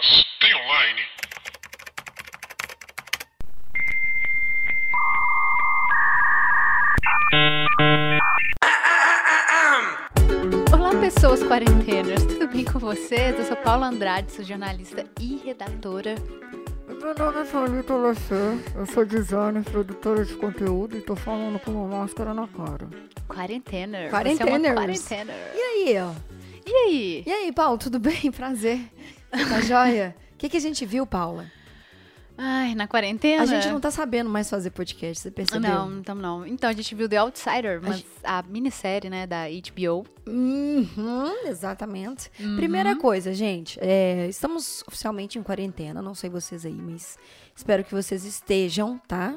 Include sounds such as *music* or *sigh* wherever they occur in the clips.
mas tem online. Olá, pessoas quarentenas, tudo bem com vocês? Eu sou Paula Andrade, sou jornalista e redatora. Meu nome é eu sou designer, produtora de conteúdo e tô falando com uma máscara na cara. Quarentener. Quarenteners. Você é. E aí, ó? E aí? E aí, Paulo, tudo bem? Prazer. Tá joia? O que, que a gente viu, Paula? Ai, na quarentena? A gente não tá sabendo mais fazer podcast, você percebeu? Não, então não. Então, a gente viu The Outsider, mas a, minissérie, né, da HBO. Uhum, exatamente. Uhum. Primeira coisa, gente, é, estamos oficialmente em quarentena, não sei vocês aí, mas espero que vocês estejam, tá?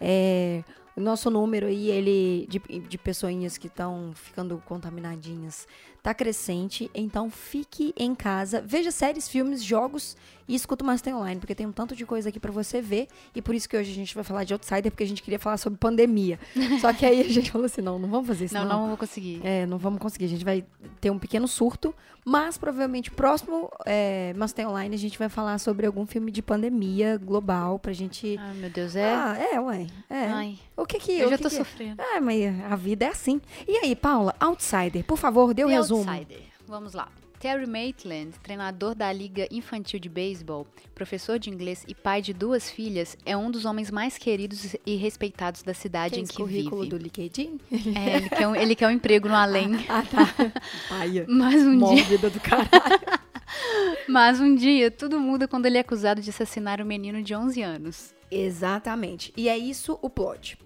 É, o nosso número aí, ele, de, de pessoinhas que estão ficando contaminadinhas, tá crescente, então fique em casa, veja séries, filmes, jogos e escuta o Master Online, porque tem um tanto de coisa aqui pra você ver, e por isso que hoje a gente vai falar de Outsider, porque a gente queria falar sobre pandemia. *laughs* Só que aí a gente falou assim, não, não vamos fazer isso Não, não vou conseguir. é, não vamos conseguir. A gente vai ter um pequeno surto, mas provavelmente próximo é, Master Online a gente vai falar sobre algum filme de pandemia global pra gente. Ai, meu Deus, é? Ah, é, ué. É. Ai, O que que eu já que tô que- sofrendo. Ah, mas a vida é assim. E aí, Paula, Outsider, por favor, dê o The resumo. Outsider. Vamos lá. Terry Maitland, treinador da Liga Infantil de Beisebol, professor de inglês e pai de duas filhas, é um dos homens mais queridos e respeitados da cidade Tem em esse que currículo vive. do LinkedIn? É, ele, quer um, ele quer um emprego no além. *laughs* ah, tá. Paia. *laughs* Mas um, dia, Mórbida do caralho. *laughs* mas um dia, tudo muda quando ele é acusado de assassinar um menino de 11 anos. Exatamente. E é isso o plot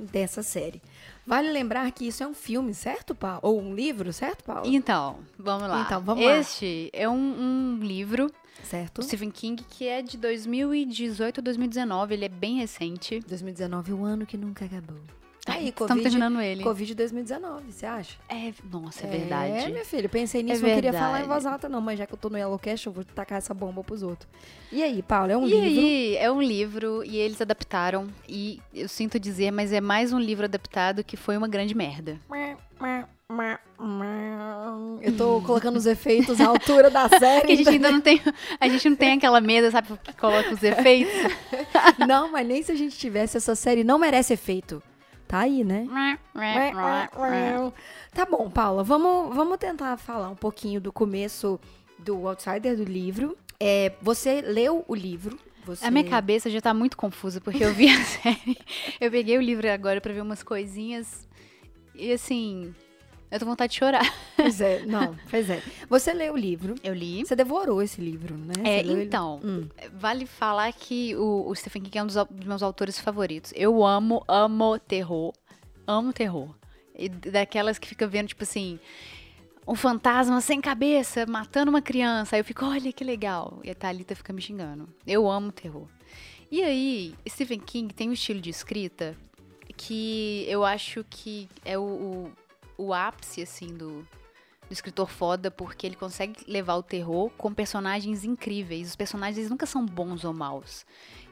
dessa série. Vale lembrar que isso é um filme, certo, Paulo? Ou um livro, certo, Paulo? Então, vamos lá. Então, vamos lá. este é um, um livro Certo. do Stephen King que é de 2018 ou 2019. Ele é bem recente. 2019, o ano que nunca acabou. Tá aí, Estamos Covid, terminando ele. Covid 2019, você acha? É, nossa, é É, verdade. minha filha, pensei nisso, É não queria falar em voz alta não, mas já que eu tô no Yellowcast, eu vou tacar essa bomba pros outros. E aí, Paulo, é um e livro... aí, é um livro e eles adaptaram. E eu sinto dizer, mas é mais um livro adaptado que foi uma grande merda. Eu tô colocando os efeitos à altura da série. *laughs* Porque a gente ainda não tem. A gente não tem aquela mesa, sabe, que coloca os efeitos. *laughs* Não, mas nem se a gente tivesse essa série, não merece efeito. Tá aí, né? Tá bom, Paula, vamos, vamos tentar falar um pouquinho do começo do Outsider do livro. É, você leu o livro? Você... A minha cabeça já tá muito confusa, porque eu vi a *laughs* série. Eu peguei o livro agora pra ver umas coisinhas. E assim. Eu tô com vontade de chorar. Pois é, *laughs* não, pois é. Você leu o livro, Eu li. você devorou esse livro, né? É, Você ele- então, Hum. vale falar que o, o Stephen King é um dos, dos meus autores favoritos. Eu amo, amo terror. Amo terror. E daquelas que fica vendo, tipo assim, um fantasma sem cabeça matando uma criança. Aí eu fico, olha que legal. E a Thalita fica me xingando. Eu amo terror. E aí, Stephen King tem um estilo de escrita que eu acho que é o, o, o ápice, assim, do, do escritor foda, porque ele consegue levar o terror com personagens incríveis. Os personagens eles nunca são bons ou maus.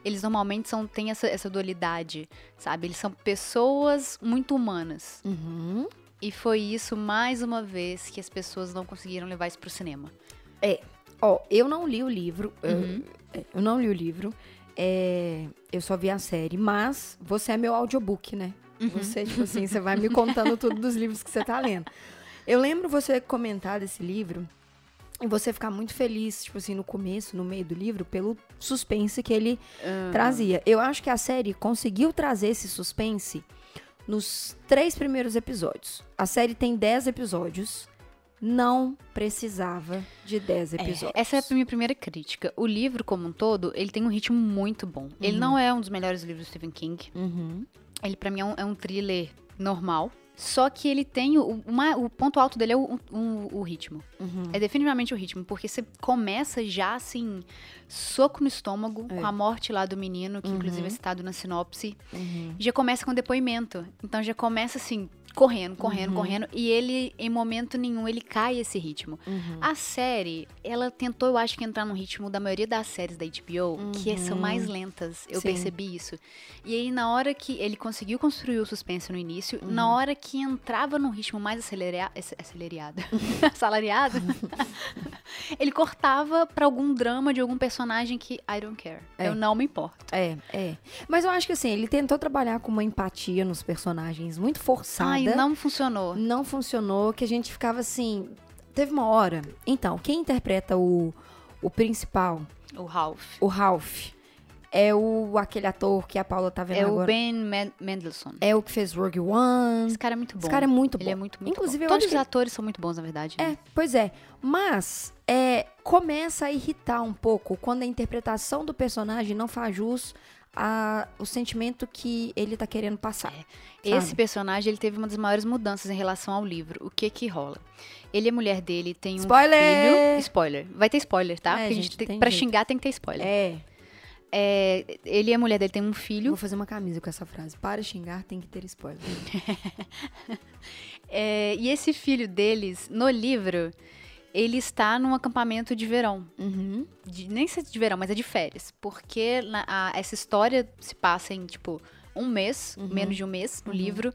Eles normalmente são, têm essa, essa dualidade, sabe? Eles são pessoas muito humanas. Uhum. E foi isso, mais uma vez, que as pessoas não conseguiram levar isso pro cinema. Ó, eu não li o livro. eu- Uhum. é, Eu, não li o livro. é, eu só vi a série, mas você é meu audiobook, né? Uhum. Você, tipo assim, você vai me contando tudo dos livros que você tá lendo. Eu lembro você comentar desse livro e você ficar muito feliz, tipo assim, no começo, no meio do livro, pelo suspense que ele trazia. Eu acho que a série conseguiu trazer esse suspense nos três primeiros episódios. A série tem 10 episódios. Não precisava de 10 É, episódios. essa é a minha primeira crítica. O livro, como um todo, ele tem um ritmo muito bom. Ele não é um dos melhores livros do Stephen King. Uhum. Ele, pra mim, é um, é um thriller normal. Só que ele tem. O, uma- o ponto alto dele é o, o- o ritmo. Uhum. É definitivamente o ritmo, porque você começa já assim, soco no estômago, É. com a morte lá do menino, que inclusive é citado na sinopse. Uhum. Já começa com depoimento. Então já começa assim, correndo, correndo, Uhum. correndo. E ele, em momento nenhum, ele cai esse ritmo. Uhum. A série, ela tentou, eu acho que, entrar no ritmo da maioria das séries da HBO, que são mais lentas. Eu Uhum. Sim. percebi isso. E aí, na hora que ele conseguiu construir o suspense no início, na Uhum. hora que entrava num ritmo mais acelerado, acelerado, salariado, *laughs* *laughs* ele cortava pra algum drama de algum personagem que I don't care. É. Eu não me importo. É, é. Mas eu acho que assim, ele tentou trabalhar com uma empatia nos personagens muito forçada. Ai, não funcionou. Não funcionou, que a gente ficava assim. Teve uma hora. Então, quem interpreta o, o principal, O Ralph. o Ralph, é o aquele ator que a Paula tá vendo É o agora. Ben Men- Mendelsohn. É o que fez Rogue One. Esse cara é muito bom. Esse cara é muito bom. Ele é muito, muito Inclusive, bom. eu Todos os atores são muito bons, na verdade. né? É, pois é. Mas é, começa a irritar um pouco quando a interpretação do personagem não faz jus a, o sentimento que ele tá querendo passar. Esse sabe? personagem, ele teve uma das maiores mudanças em relação ao livro. O que que rola? Ele e a mulher dele tem um Spoiler! filho... Spoiler! Vai ter spoiler, tá? É, Porque a gente, gente tem, tem pra jeito. xingar tem que ter spoiler. É. É, ele e a mulher dele têm um filho. vou fazer uma camisa com essa frase. Para xingar, tem que ter spoiler. *laughs* é, e esse filho deles, no livro, ele está num acampamento de verão. Uhum. de- nem sei se de verão, mas é de férias. Porque na- a- essa história se passa em, tipo, um mês, Uhum. menos de um mês, no livro.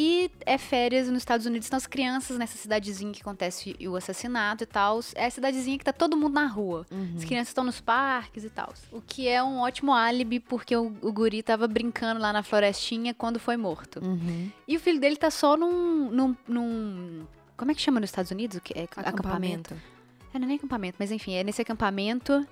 E é férias nos Estados Unidos. Estão as crianças nessa cidadezinha que acontece o assassinato e tal. É a cidadezinha que tá todo mundo na rua. Uhum. As crianças estão nos parques e tal. O que é um ótimo álibi, porque o, o guri tava brincando lá na florestinha quando foi morto. Uhum. E o filho dele tá só num. num, num- como é que chama nos Estados Unidos? Que é acampamento? É, não é nem acampamento, mas enfim, é nesse acampamento.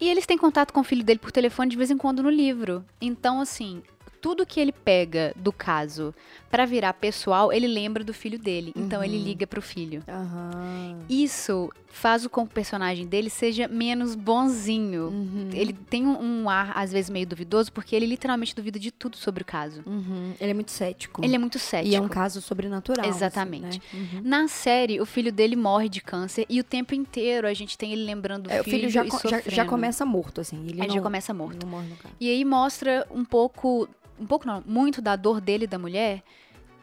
E eles têm contato com o filho dele por telefone de vez em quando no livro. Então, assim, tudo que ele pega do caso pra virar pessoal, ele lembra do filho dele. Então ele liga pro filho. Aham. Isso faz com que o personagem dele seja menos bonzinho. Uhum. Ele tem um, um ar, às vezes, meio duvidoso, porque ele literalmente duvida de tudo sobre o caso. Uhum. Ele é muito cético. Ele é muito cético. E é um caso sobrenatural. assim, Exatamente. né? Uhum. Na série, o filho dele morre de câncer e o tempo inteiro a gente tem ele lembrando do É, o filho já, já, já começa morto, assim. Ele não, já começa morto. Não morre no caso. E aí mostra um pouco, um pouco não, muito da dor dele e da mulher.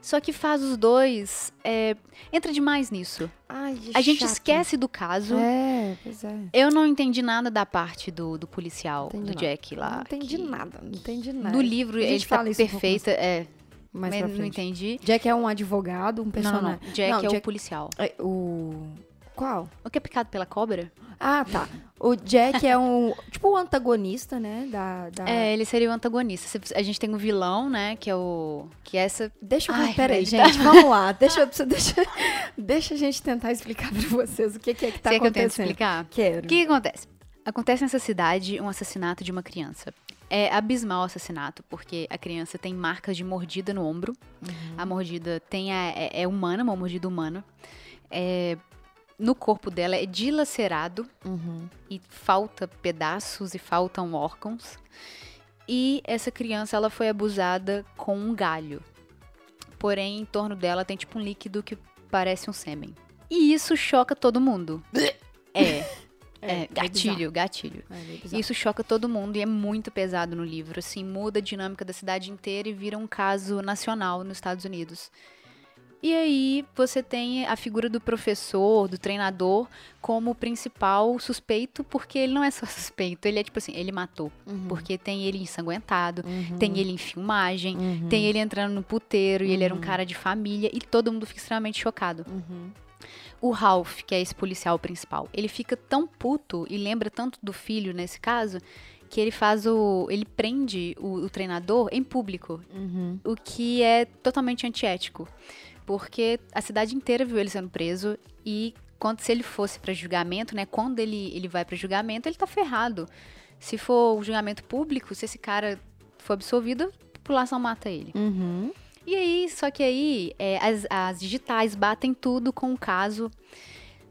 Só que faz os dois. é, entra demais nisso. Ai, A gente chato. esquece do caso. É, pois é. Eu não entendi nada da parte do, do policial, Entendi do. Jack lá. Não entendi que- nada, não entendi nada. No livro, A gente ele tá fala um pouco perfeita. é, Mais mas não entendi. Jack é um advogado, um Não, não, personagem. não. Jack Não, é o Jack- policial. É, o... Qual? O que é picado pela cobra? Ah, tá. O Jack é um... *laughs* tipo o antagonista, né? Da... da... É, ele seria o antagonista. A gente tem o vilão, né? Que é o. Que é essa. Deixa eu... Ai, Peraí, gente, *laughs* vamos lá. Deixa, eu- *laughs* deixa, deixa a gente tentar explicar pra vocês o que, que é que tá Você quer que eu tente acontecendo. explicar? Quero. O que, que acontece? Acontece nessa cidade um assassinato de uma criança. É abismal o assassinato, porque a criança tem marcas de mordida no ombro. A mordida tem a- é, é humana, uma mordida humana. É, no corpo dela é dilacerado Uhum. e falta pedaços e faltam órgãos. E essa criança ela foi abusada com um galho. Porém, em torno dela tem tipo um líquido que parece um sêmen. E isso choca todo mundo. *laughs* É, é, gatilho, gatilho. É, meio bizarro. Isso choca todo mundo e é muito pesado no livro. Assim, muda a dinâmica da cidade inteira e vira um caso nacional nos Estados Unidos. E aí você tem a figura do professor, do treinador, como principal suspeito, porque ele não é só *laughs* suspeito, ele é tipo assim, ele matou. Uhum. Porque tem ele ensanguentado, Uhum. tem ele em filmagem, Uhum. tem ele entrando no puteiro e ele era um cara de família e todo mundo fica extremamente chocado. Uhum. O Ralph, que é esse policial principal, ele fica tão puto e lembra tanto do filho nesse caso que ele faz o. ele prende o, o treinador em público, Uhum. o que é totalmente antiético. Porque a cidade inteira viu ele sendo preso e quando se ele fosse para julgamento, né? Quando ele, ele vai para julgamento, ele tá ferrado. Se for o julgamento público, se esse cara for absolvido, a população mata ele. Uhum. E aí, só que aí, é, as, as digitais batem tudo com o caso.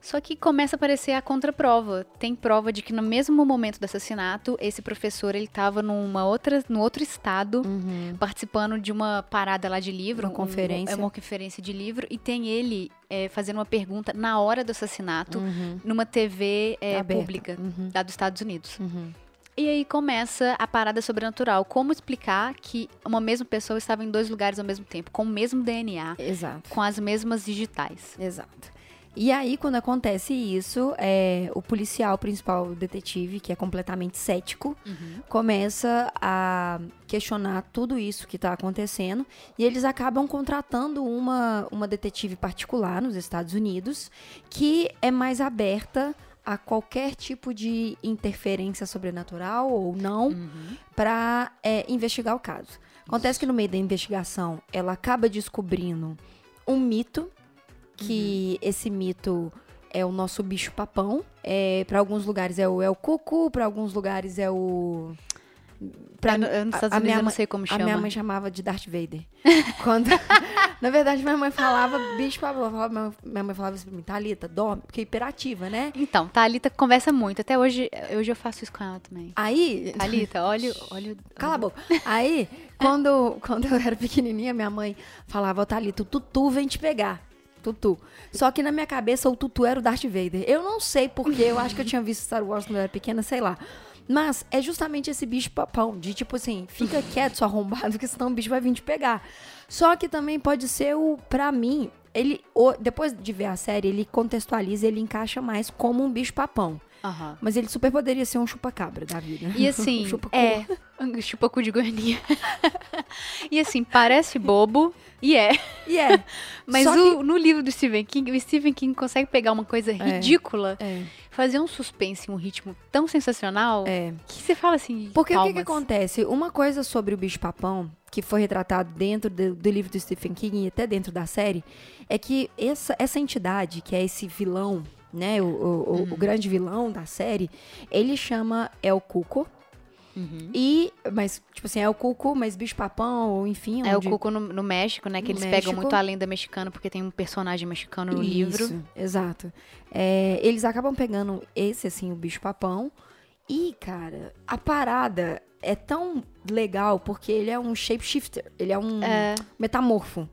Só que começa a aparecer a contraprova. Tem prova de que no mesmo momento do assassinato, esse professor ele estava numa outra, no outro estado, Uhum. participando de uma parada lá de livro, Uma um- conferência. é uma conferência de livro, e tem ele é, fazendo uma pergunta na hora do assassinato Uhum. numa TV é, pública Uhum. lá dos Estados Unidos. Uhum. E aí começa a parada sobrenatural. Como explicar que uma mesma pessoa estava em dois lugares ao mesmo tempo, com o mesmo DNA, Exato. com as mesmas digitais? Exato. E aí, quando acontece isso, é, o policial principal, o detetive, que é completamente cético, começa a questionar tudo isso que está acontecendo. E eles acabam contratando uma, uma detetive particular nos Estados Unidos, que é mais aberta a qualquer tipo de interferência sobrenatural ou não Uhum. para investigar o caso. Acontece que no meio da investigação ela acaba descobrindo um mito, que Uhum. esse mito é o nosso bicho papão. É, para alguns lugares é o El Cucu, para alguns lugares é o. Pra Eu, mim- eu nos a- Estados a Unidos minha eu não sei como a chama. minha mãe chamava de Darth Vader. *laughs* Quando, na verdade, minha mãe falava bicho falava- Minha mãe falava isso pra mim, Thalita, dorme, porque é hiperativa, né? Então, Thalita conversa muito. Até hoje, hoje eu faço isso com ela também. Aí. Thalita, olha, *laughs* olha. Cala a boca. *laughs* Aí, quando, quando eu era pequenininha, minha mãe falava, Thalita, o Tutu vem te pegar. Tutu. Só que na minha cabeça, o Tutu era o Darth Vader. Eu não sei porque, eu acho que eu tinha visto Star Wars quando eu era pequena, sei lá. Mas é justamente esse bicho papão, de tipo assim, fica quieto, seu arrombado, *laughs* porque senão o bicho vai vir te pegar. Só que também pode ser o, pra mim, ele, depois de ver a série, ele contextualiza, ele encaixa mais como um bicho papão. Aham. Mas ele super poderia ser um chupa-cabra da vida. E assim, *laughs* Chupa-cu. é. Chupa-cu de goianinha. *laughs* e assim, parece bobo, e é. E é. *laughs* Mas o- no livro do Stephen King, o Stephen King consegue pegar uma coisa ridícula, É. fazer um suspense, um ritmo tão sensacional, É. que você fala assim. Porque o que, que palmas. acontece? Uma coisa sobre o bicho-papão, que foi retratado dentro do, do livro do Stephen King e até dentro da série, é que essa, essa entidade, que é esse vilão, né? O, o- Uhum. o grande vilão da série, ele chama El Cuco. Uhum. E, mas, tipo assim, é o Cuco, mas bicho-papão, ou enfim. É o onde- Cuco no, no México, né? Que No eles México. pegam muito a lenda mexicana, porque tem um personagem mexicano no Isso, livro. Exato. É, eles acabam pegando esse, assim, o bicho-papão. E, cara, a parada é tão legal porque ele é um shapeshifter. Ele é um É. metamorfo.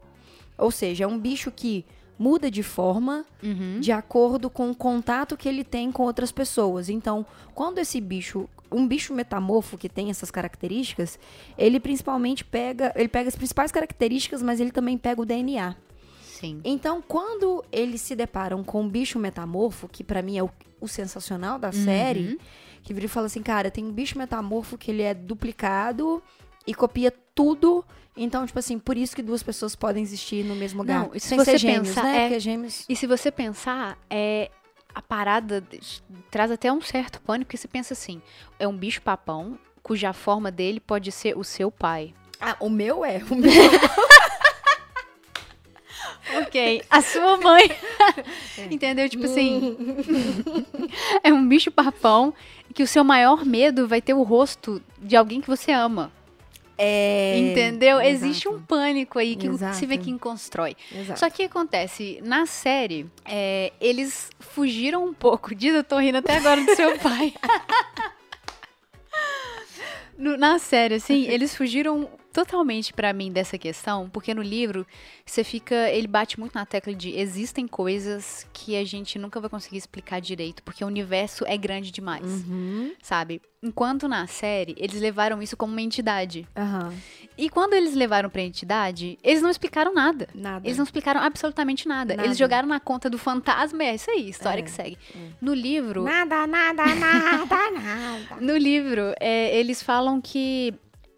Ou seja, é um bicho que muda de forma Uhum. de acordo com o contato que ele tem com outras pessoas. Então, quando esse bicho, um bicho metamorfo que tem essas características, ele principalmente pega, ele pega as principais características, mas ele também pega o DNA. Sim. Então, quando eles se deparam com um bicho metamorfo, que pra mim é o, o sensacional da série, que vira e fala assim, cara, tem um bicho metamorfo que ele é duplicado e copia tudo. Então, tipo assim, por isso que duas pessoas podem existir no mesmo lugar. Não, e se Sem você ser gêmeos, pensar, né? é- Porque gêmeos... E se você pensar, é a parada de- traz até um certo pânico, porque você pensa assim, é um bicho papão cuja forma dele pode ser o seu pai. Ah, o meu é. O *laughs* meu Ok, a sua mãe. *laughs* Entendeu? Tipo assim, *laughs* é um bicho papão que o seu maior medo vai ter o rosto de alguém que você ama. é... Entendeu? Exato. Existe um pânico aí que Exato. o Stephen King constrói. Exato. Só que o que acontece, na série, é, eles fugiram um pouco. *laughs* Diz, eu tô rindo até agora do seu pai. Na série, assim, eles fugiram totalmente pra mim dessa questão, porque no livro você fica, ele bate muito na tecla de existem coisas que a gente nunca vai conseguir explicar direito, porque o universo é grande demais, Uhum. sabe? Enquanto na série eles levaram isso como uma entidade. Aham. E quando eles levaram pra entidade, eles não explicaram nada. Nada. Eles não explicaram absolutamente nada. Nada. Eles jogaram na conta do fantasma, é isso aí, história É, que segue. No livro, Nada, nada, nada, *laughs* nada. no livro, é, eles falam que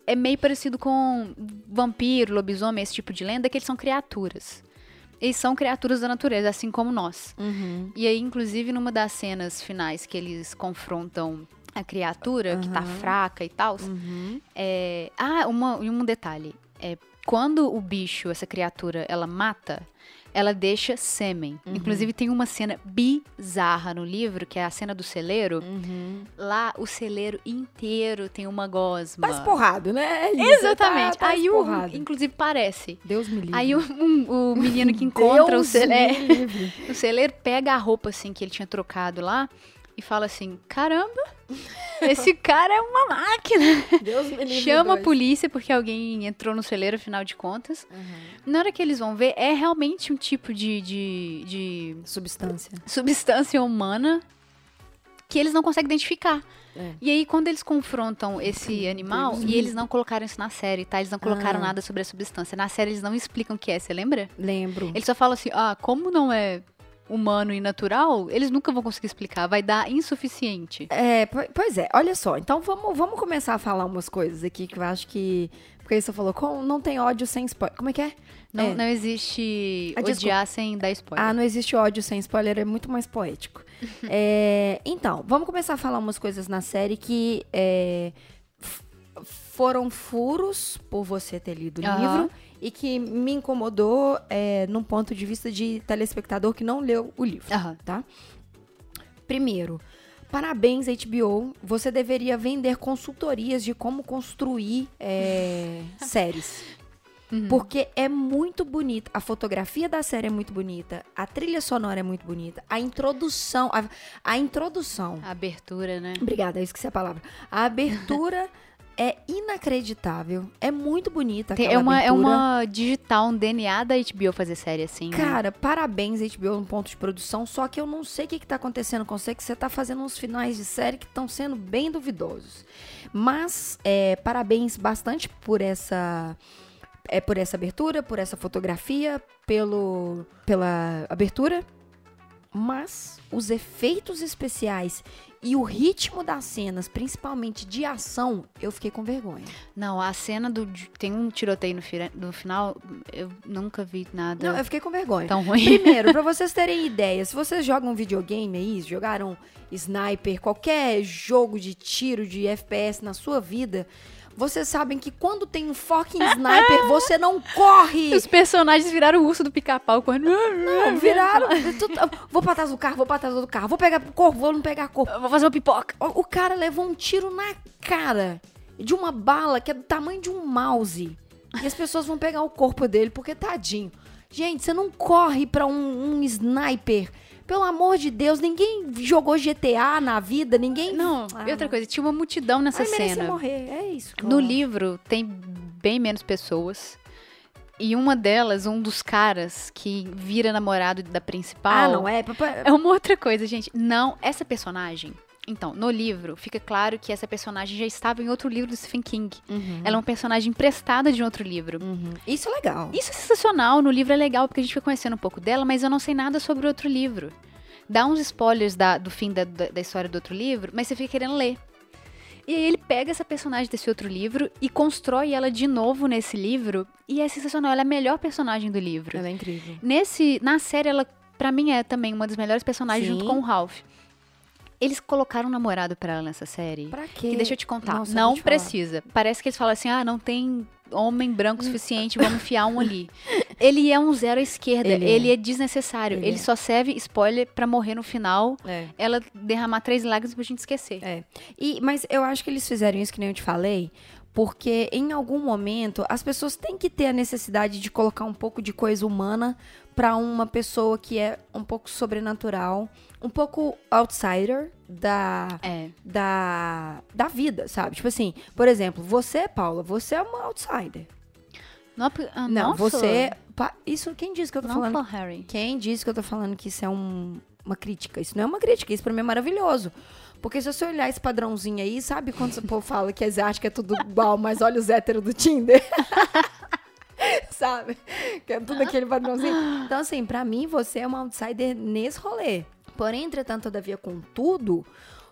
é meio parecido com vampiro, lobisomem, esse tipo de lenda, que eles são criaturas. Eles são criaturas da natureza, assim como nós. Uhum. E aí, inclusive, numa das cenas finais que eles confrontam a criatura, que tá fraca e tal, Uhum. é... Ah, uma, um detalhe. É, quando o bicho, essa criatura, ela mata, ela deixa sêmen. Uhum. Inclusive, tem uma cena bizarra no livro, que é a cena do celeiro. Uhum. Lá, o celeiro inteiro tem uma gosma. Né? É isso, Exatamente. tá- tá Aí, o, esporrado. inclusive, parece. Deus me livre. Aí, o, um- o menino que encontra o celeiro... *laughs* O celeiro pega a roupa, assim, que ele tinha trocado lá e fala assim, caramba, esse cara é uma máquina. *laughs* Deus me livre. Chama a polícia porque alguém entrou no celeiro, afinal de contas. Na hora que eles vão ver, é realmente um tipo de, de, de Substância. substância humana que eles não conseguem identificar. É. E aí, quando eles confrontam esse animal, e eles não colocaram isso na série, tá? Eles não colocaram Ah. nada sobre a substância. Na série, eles não explicam o que é, você lembra? Lembro. Eles só falam assim, ah, como não é humano e natural, eles nunca vão conseguir explicar. Vai dar insuficiente. É, po- pois é, olha só. Então vamos, vamos começar a falar umas coisas aqui que eu acho que. Porque você falou, com, não tem ódio sem spoiler. Como é que é? Não, É. não existe Ah, desculpa. odiar sem dar spoiler. Ah, não existe ódio sem spoiler, é muito mais poético. *laughs* É, então, vamos começar a falar umas coisas na série que é, foram furos por você ter lido o Aham. livro e que me incomodou é, num ponto de vista de telespectador que não leu o livro, Aham. tá? Primeiro, parabéns HBO, você deveria vender consultorias de como construir é, *laughs* séries. Uhum. Porque é muito bonita. A fotografia da série é muito bonita. A trilha sonora é muito bonita. A introdução. A, a introdução. A abertura, né? Obrigada, eu esqueci a palavra. A abertura *laughs* é inacreditável. É muito bonita. Tem- é, uma, é abertura. uma digital, um DNA da HBO fazer série assim. né? Cara, parabéns, HBO, no ponto de produção. Só que eu não sei o que, que tá acontecendo com você, que você tá fazendo uns finais de série que estão sendo bem duvidosos. Mas, é, parabéns bastante por essa. É, por essa abertura, por essa fotografia, pelo, pela abertura. Mas os efeitos especiais e o ritmo das cenas, principalmente de ação, eu fiquei com vergonha. Não, a cena do. Tem um tiroteio no, fira- no final, eu nunca vi nada Não, eu fiquei com vergonha. tão ruim. Primeiro, pra *laughs* vocês terem ideia, se vocês jogam videogame aí, jogaram sniper, qualquer jogo de tiro, de FPS na sua vida, vocês sabem que quando tem um fucking sniper, *laughs* você não corre! Os personagens viraram o urso do pica-pau correndo. Não, viraram. *laughs* Vou pra trás do carro, vou pra trás do carro, vou pegar corpo, vou não pegar corpo. Vou fazer uma pipoca. O cara levou um tiro na cara de uma bala que é do tamanho de um mouse. E as pessoas vão pegar o corpo dele, porque tadinho. Gente, você não corre pra um, um sniper. Pelo amor de Deus, ninguém jogou GTA na vida, ninguém. Não, Ah, e outra coisa, tinha uma multidão nessa Ai, cena. morrer. É isso. No livro tem bem menos pessoas. E uma delas, um dos caras que vira namorado da principal. Ah, não é? Papai- É uma outra coisa, gente. Não, essa personagem. Então, no livro, fica claro que essa personagem já estava em outro livro do Stephen King. Uhum, Ela é uma personagem emprestada de outro livro. uhum. Isso é legal. Isso é sensacional, no livro é legal, porque a gente vai conhecendo um pouco dela, mas eu não sei nada sobre o outro livro. Dá uns spoilers da- do fim da, da- da história do outro livro, mas você fica querendo ler. E aí ele pega essa personagem desse outro livro e constrói ela de novo nesse livro, e é sensacional, ela é a melhor personagem do livro. Ela é incrível. Nesse, na série, ela, pra mim, é também uma das melhores personagens Sim. junto com o Ralph. Eles colocaram um namorado pra ela nessa série. Pra quê? Que deixa eu te contar. Nossa, não te falar. precisa. Parece que eles falam assim: ah, não tem homem branco suficiente, vamos *laughs* enfiar um ali. Ele é um zero à esquerda, Ele ele, é. é. desnecessário. Ele Ele, é. só serve spoiler pra morrer no final, É. ela derramar três lágrimas pra gente esquecer. É. E, mas eu acho que eles fizeram isso que nem eu te falei, porque em algum momento as pessoas têm que ter a necessidade de colocar um pouco de coisa humana pra uma pessoa que é um pouco sobrenatural, um pouco outsider da É. da da vida, sabe? Tipo assim, por exemplo, você, Paula, você é uma outsider. Não, ah, Não, nossa, você, isso quem disse que eu tô Não falando? Harry. Quem disse que eu tô falando que isso é um- uma crítica? Isso não é uma crítica, isso pra mim é maravilhoso. Porque se você olhar esse padrãozinho aí, sabe quando o povo fala que acham que é tudo igual, mas olha os héteros do Tinder? *laughs* sabe? Que é tudo aquele padrãozinho. Então, assim, pra mim, você é uma outsider nesse rolê. Porém, entretanto, todavia, contudo,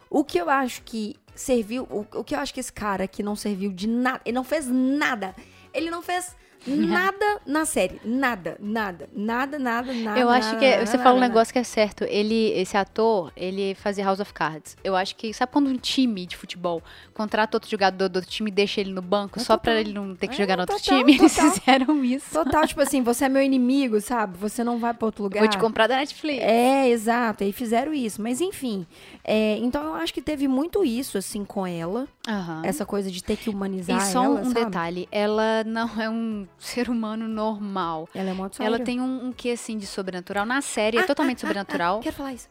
o que eu acho que serviu, o, o que eu acho que esse cara que não serviu de nada, ele não fez nada. Ele não fez nada na série. Nada, nada, nada, nada, nada. Eu acho nada, que é- nada, você nada, fala um nada. negócio que é certo. Ele, esse ator, ele fazia House of Cards. Eu acho que sabe quando um time de futebol contrata outro jogador do outro time e deixa ele no banco É só total. pra ele não ter que É, jogar no outro total, time? Eles total. fizeram isso. Total, tipo assim, você é meu inimigo, sabe? Você não vai pra outro lugar. Vou te comprar da Netflix. É, exato. Aí fizeram isso. Mas enfim. é, então eu acho que teve muito isso, assim, com ela. Aham. Essa coisa de ter que humanizar E só um, ela, um sabe? detalhe, ela não é um ser humano normal. Ela é outsider. Ela tem um, um quê, assim, de sobrenatural. Na série é Ah, totalmente ah, ah, sobrenatural. ah, quero falar isso.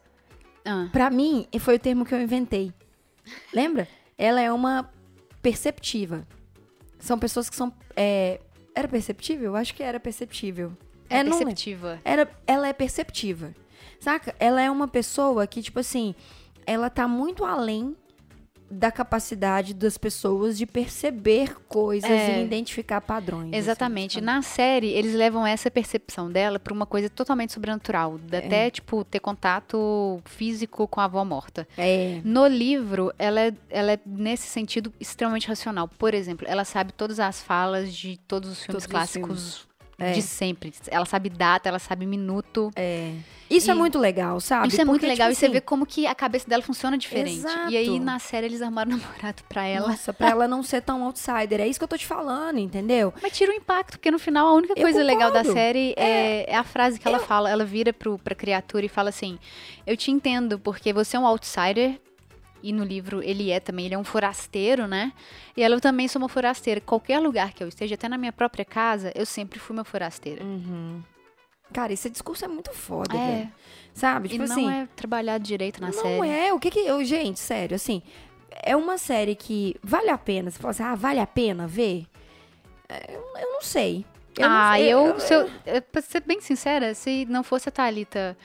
Ah, Pra mim, foi o termo que eu inventei. Lembra? Ela é uma perceptiva. São pessoas que são. é, Era perceptível? Eu acho que era perceptível. é, não perceptiva. Era, ela é perceptiva. Saca? Ela é uma pessoa que, tipo assim, ela tá muito além da capacidade das pessoas de perceber coisas É. e identificar padrões. assim, Exatamente. sabe? Na série, eles levam essa percepção dela pra uma coisa totalmente sobrenatural. É. Até, tipo, ter contato físico com a avó morta. É. No livro, ela é, ela é, nesse sentido, extremamente racional. Por exemplo, ela sabe todas as falas de todos os filmes Todos os clássicos É. de sempre. Ela sabe data, ela sabe minuto. É. Isso é E- muito legal, sabe? Isso é muito Porque, legal tipo e você assim, vê como que a cabeça dela funciona diferente. E aí, Exato. na série, eles armaram *laughs* um namorado pra ela. Nossa, pra ela não ser tão outsider. É isso que eu tô te falando, entendeu? Mas tira o impacto, porque no final a única Eu coisa legal da série é, é a frase que ela fala. Ela vira pro, pra criatura e fala assim: Eu te entendo, porque você é um outsider. E no livro ele é também, ele é um forasteiro, né? E ela eu também sou uma forasteira. Qualquer lugar que eu esteja, até na minha própria casa, eu sempre fui uma forasteira. Uhum. Cara, esse discurso é muito foda, É. velho. Sabe? E Tipo não assim. é trabalhado direito na não série. é. O que que. eu- gente, sério, assim. É uma série que vale a pena. Você fala assim, ah, vale a pena ver? É, Eu, eu não sei. Eu não ah, sei, eu, se eu, eu- pra ser bem sincera, se não fosse a Thalita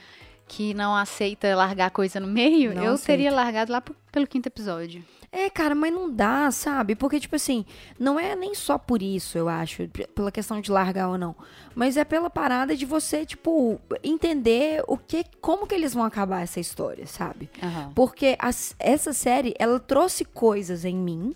que não aceita largar coisa no meio, Não eu aceita. teria largado lá pelo quinto episódio. É, cara, mas não dá, sabe? Porque, tipo assim, não é nem só por isso, eu acho, pela questão de largar ou não. Mas é pela parada de você, tipo, entender o que, como que eles vão acabar essa história, sabe? Porque as- essa série, ela trouxe coisas em mim,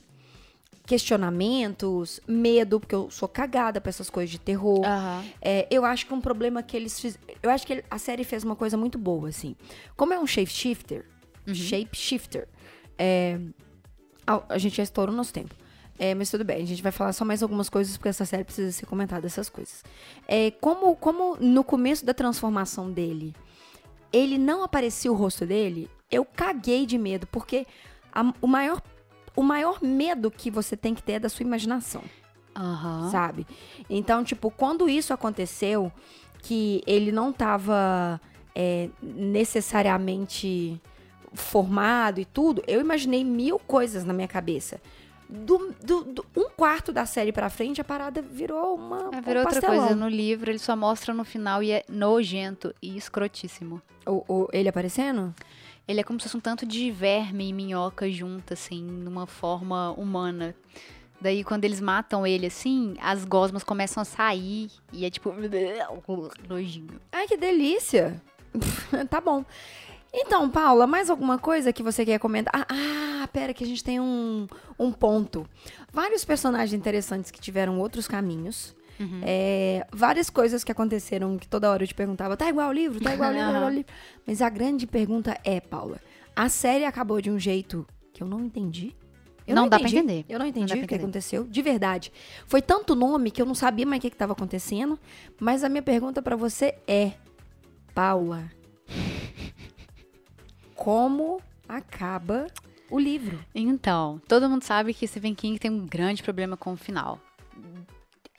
questionamentos, medo, porque eu sou cagada pra essas coisas de terror. Aham. É, eu acho que um problema que eles. Eu acho que a série fez uma coisa muito boa, assim. Como é um shapeshifter, shapeshifter, é, a, a gente já estourou o nosso tempo. É, mas tudo bem, a gente vai falar só mais algumas coisas, porque essa série precisa ser comentada, essas coisas. É, como, como no começo da transformação dele, ele não aparecia o rosto dele, eu caguei de medo, porque a- o, maior, o maior medo que você tem que ter é da sua imaginação Aham. sabe? Então, tipo, quando isso aconteceu, que ele não tava é, necessariamente formado e tudo, eu imaginei mil coisas na minha cabeça. Do, do- do- um quarto da série pra frente, a parada virou uma. É, virou um outra coisa. No livro, ele só mostra no final e é nojento e escrotíssimo. O, o- ele aparecendo? Ele é como se fosse um tanto de verme e minhoca junto, assim, numa forma humana. Daí, quando eles matam ele, assim, as gosmas começam a sair e é tipo... *laughs* Nojinho. Ai, que delícia! *laughs* tá bom. Então, Paula, mais alguma coisa que você quer comentar? Ah, ah, pera, que a gente tem um, um ponto. Vários personagens interessantes que tiveram outros caminhos. É, várias coisas que aconteceram que toda hora eu te perguntava, tá igual o livro, tá igual o livro, tá igual o *laughs* livro. Mas a grande pergunta é, Paula, a série acabou de um jeito que eu não entendi. Eu Não dá pra entendi. entender. Eu não Não entendi dá pra o que aconteceu, de verdade. Foi tanto nome que eu não sabia mais o que estava acontecendo. Mas a minha pergunta pra você é, Paula, como acaba o livro? Então, todo mundo sabe que Stephen King tem um grande problema com o final.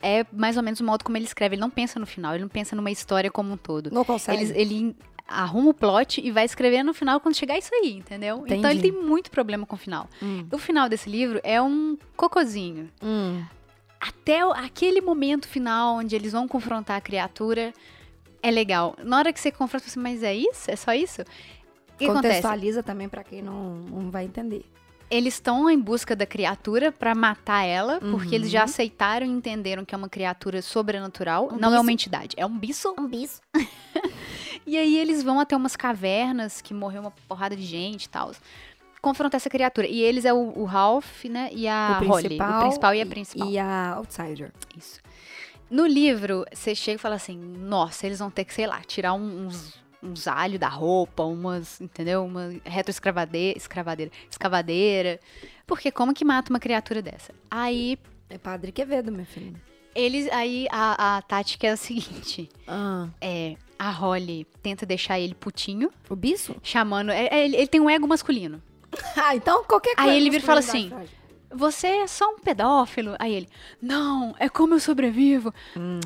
É mais ou menos o modo como ele escreve. Ele não pensa no final, ele não pensa numa história como um todo. Não consegue? Ele, ele arruma o plot e vai escrever no final quando chegar isso aí, entendeu? Então Entendi. ele tem muito problema com o final. Hum. O final desse livro é um cocozinho. Hum. Até aquele momento final onde eles vão confrontar a criatura é legal. Na hora que você confronta, você, mas é isso? É só isso? O que acontece? Contextualiza também pra quem não, não vai entender. Eles estão em busca da criatura pra matar ela, porque Uhum. eles já aceitaram e entenderam que é uma criatura sobrenatural, Um não é uma entidade, é um bicho. Um bicho. *laughs* E aí eles vão até umas cavernas que morreu uma porrada de gente e tal. Confrontar essa criatura. E eles é o, o Ralph, né? E a o Holly. O principal e a principal. E a outsider. Isso. No livro, você chega e fala assim: nossa, eles vão ter que, sei lá, tirar uns, uns alhos da roupa, umas, entendeu? Uma retroescravadeira, escravadeira, escavadeira. Porque como que mata uma criatura dessa? Aí, É Padre Quevedo, meu filho. eles, aí a, a tática é a seguinte: Ah, é, a Holly tenta deixar ele putinho, o bicho? chamando. é- é- ele, ele tem um ego masculino. *laughs* Ah, então qualquer Aí coisa. ele vira e fala frágil. Você é só um pedófilo. Aí ele, não, é como eu sobrevivo.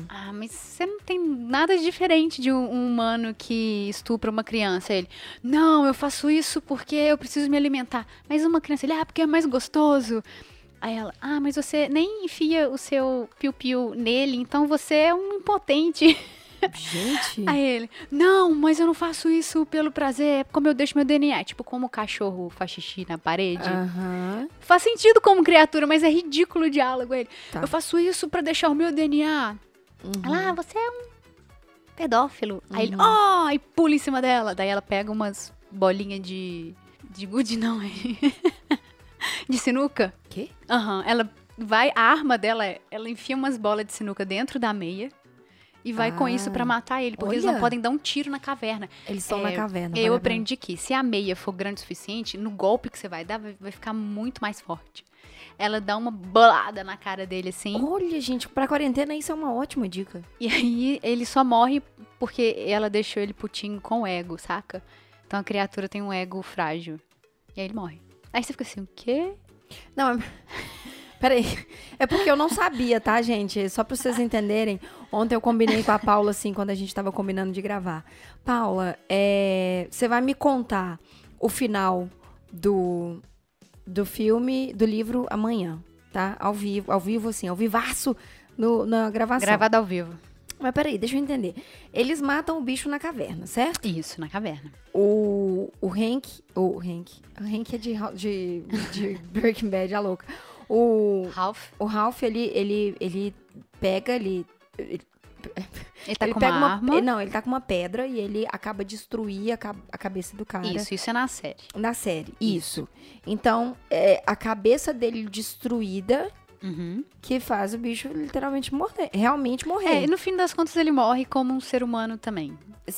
Ah, mas você não tem nada diferente de um, um humano que estupra uma criança. Aí ele, não, eu faço isso porque eu preciso me alimentar. Mas uma criança, ele, ah, porque é mais gostoso. Aí ela, ah, mas você nem enfia o seu piu-piu nele, então você é um impotente. *laughs* Gente. Aí ele, não, mas eu não faço isso pelo prazer, é como eu deixo meu DNA. Tipo, como o cachorro faz xixi na parede. Aham. Faz sentido como criatura, mas é ridículo o diálogo. Ele, Tá. eu faço isso pra deixar o meu DNA. Ela, ah, você é um pedófilo. Aí ele, ó, e pula em cima dela. Daí ela pega umas bolinhas de. De gude, não, é. *laughs* de sinuca. Quê? Aham, ela vai, a arma dela é, ela enfia umas bolas de sinuca dentro da meia e vai com isso pra Ah, matar ele, porque eles não olha. podem dar um tiro na caverna. Eles estão É, na caverna. Eu aprendi que se a meia for grande o suficiente, no golpe que você vai dar, vai, vai ficar muito mais forte. Ela dá uma bolada na cara dele assim. Olha, gente, pra quarentena isso é uma ótima dica. e aí ele só morre porque ela deixou ele putinho com o ego, saca? Então a criatura tem um ego frágil. E aí ele morre. Aí você fica assim, o quê? Não, é... *laughs* peraí. É porque eu não sabia, tá, gente? Só pra vocês entenderem. Ontem eu combinei com a Paula, assim, quando a gente tava combinando de gravar. Paula, é... você vai me contar o final do, do filme, do livro amanhã, tá? Ao vivo, ao vivo, assim, ao vivaço no, na gravação. Gravado ao vivo. Mas peraí, deixa eu entender. Eles matam o bicho na caverna, certo? Isso, na caverna. O, o Hank. O Hank. O Hank é de, de, de Breaking Bad, a louca. O, Ralph, o Ralph, ele, ele, ele pega, ele. Ele, ele tá ele com uma, uma. arma. Não, ele tá com uma pedra e ele acaba destruir a, a cabeça do cara. Isso, isso é na série. Na série. Isso. Então, é a cabeça dele destruída Uhum. que faz o bicho literalmente morrer. Realmente É, morrer. e no fim das contas ele morre como um ser humano também.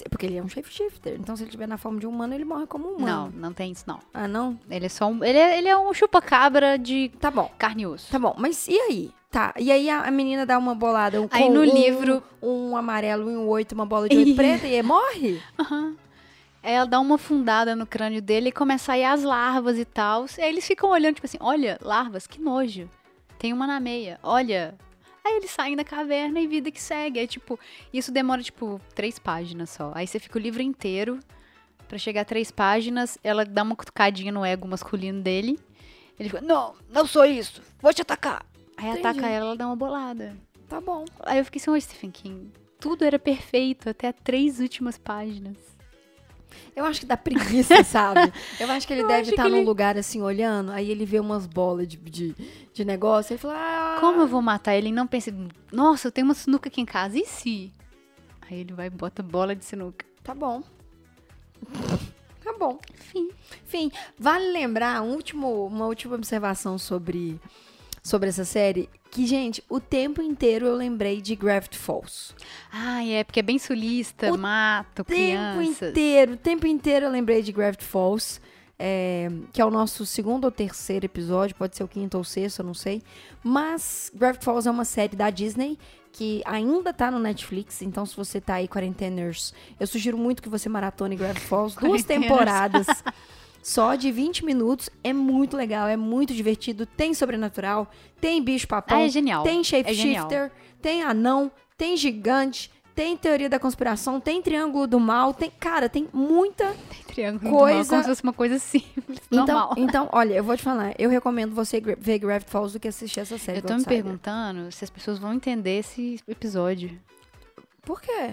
Porque ele é um shapeshifter. Então, se ele tiver na forma de um humano, ele morre como um Não, humano. não tem isso não. Ah, não? Ele é só um, ele é, ele é um chupa-cabra de Tá bom. carne e osso. Tá bom, mas e aí? Tá, e aí a, a menina dá uma bolada um, Aí no um, livro- Um amarelo e um oito, uma bola de oito *laughs* preta e morre? Aham. Ela dá uma fundada no crânio dele e começa a ir as larvas e tal. Aí eles ficam olhando, tipo assim, olha, larvas, que nojo. Tem uma na meia, olha. Aí eles saem da caverna e vida que segue. Aí, tipo, isso demora, tipo, três páginas só. Aí você fica o livro inteiro pra chegar a três páginas. Ela dá uma cutucadinha no ego masculino dele. Ele fica, não, não sou isso, vou te atacar. Aí Entendi. ataca ela, ela dá uma bolada. Tá bom. Aí eu fiquei assim, ô Stephen King, tudo era perfeito até as três últimas páginas. Eu acho que dá preguiça, *laughs* sabe? Eu acho que ele Eu deve estar que num ele- lugar assim, olhando, aí ele vê umas bolas de, de, de negócio, ele fala, ah, Como eu vou matar ele? E não pense, nossa, eu tenho uma sinuca aqui em casa, e se? Aí ele vai e bota bola de sinuca. tá bom. *laughs* Tá bom. Enfim. Enfim, vale lembrar um último, uma última observação sobre, sobre essa série, que, gente, o tempo inteiro eu lembrei de Gravity Falls. Ah, é, porque é bem sulista, O mato, tempo crianças. inteiro, o tempo inteiro eu lembrei de Gravity Falls, é, que é o nosso segundo ou terceiro episódio, pode ser o quinto ou sexto, eu não sei. Mas Gravity Falls é uma série da Disney que ainda tá no Netflix, então se você tá aí quarenteners, eu sugiro muito que você maratone Gravity Falls, duas temporadas. *laughs* Só de 20 minutos, é muito legal, é muito divertido, tem sobrenatural, tem bicho papão, Ah, é genial. tem É shapeshifter, tem anão, tem gigante, tem teoria da conspiração, tem triângulo do mal, tem, cara, tem muita. Tem triângulo Coisa- coisa... como se fosse uma coisa simples, Então, normal. então, olha, eu vou te falar, eu recomendo você ver Gravity Falls do que assistir essa série Eu do tô me perguntando se as pessoas vão entender esse episódio. Por quê?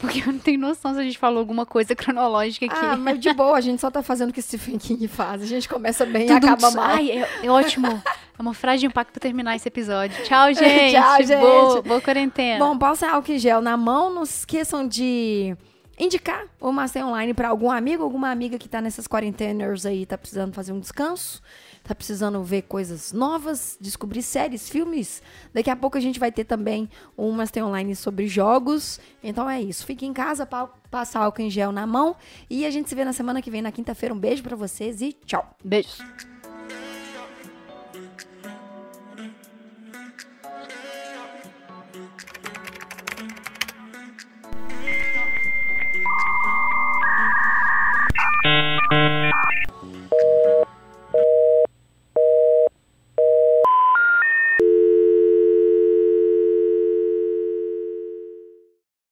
Porque eu não tenho noção se a gente falou alguma coisa cronológica aqui. Ah, mas de boa, a gente só tá fazendo o que Stephen King faz. A gente começa bem e Tudo acaba um- mal. Ai, é, é ótimo. É uma frase de impacto pra terminar esse episódio. Tchau, gente. *laughs* Tchau, gente. Boa, boa quarentena. Bom, passa álcool em gel na mão. Não se esqueçam de indicar o Master Online para algum amigo, alguma amiga que tá nessas quarenteners aí, tá precisando fazer um descanso, tá precisando ver coisas novas, descobrir séries, filmes. Daqui a pouco a gente vai ter também um Master Online sobre jogos. Então é isso. Fique em casa, pa- passa álcool em gel na mão e a gente se vê na semana que vem, na quinta-feira. Um beijo para vocês e tchau. Beijos.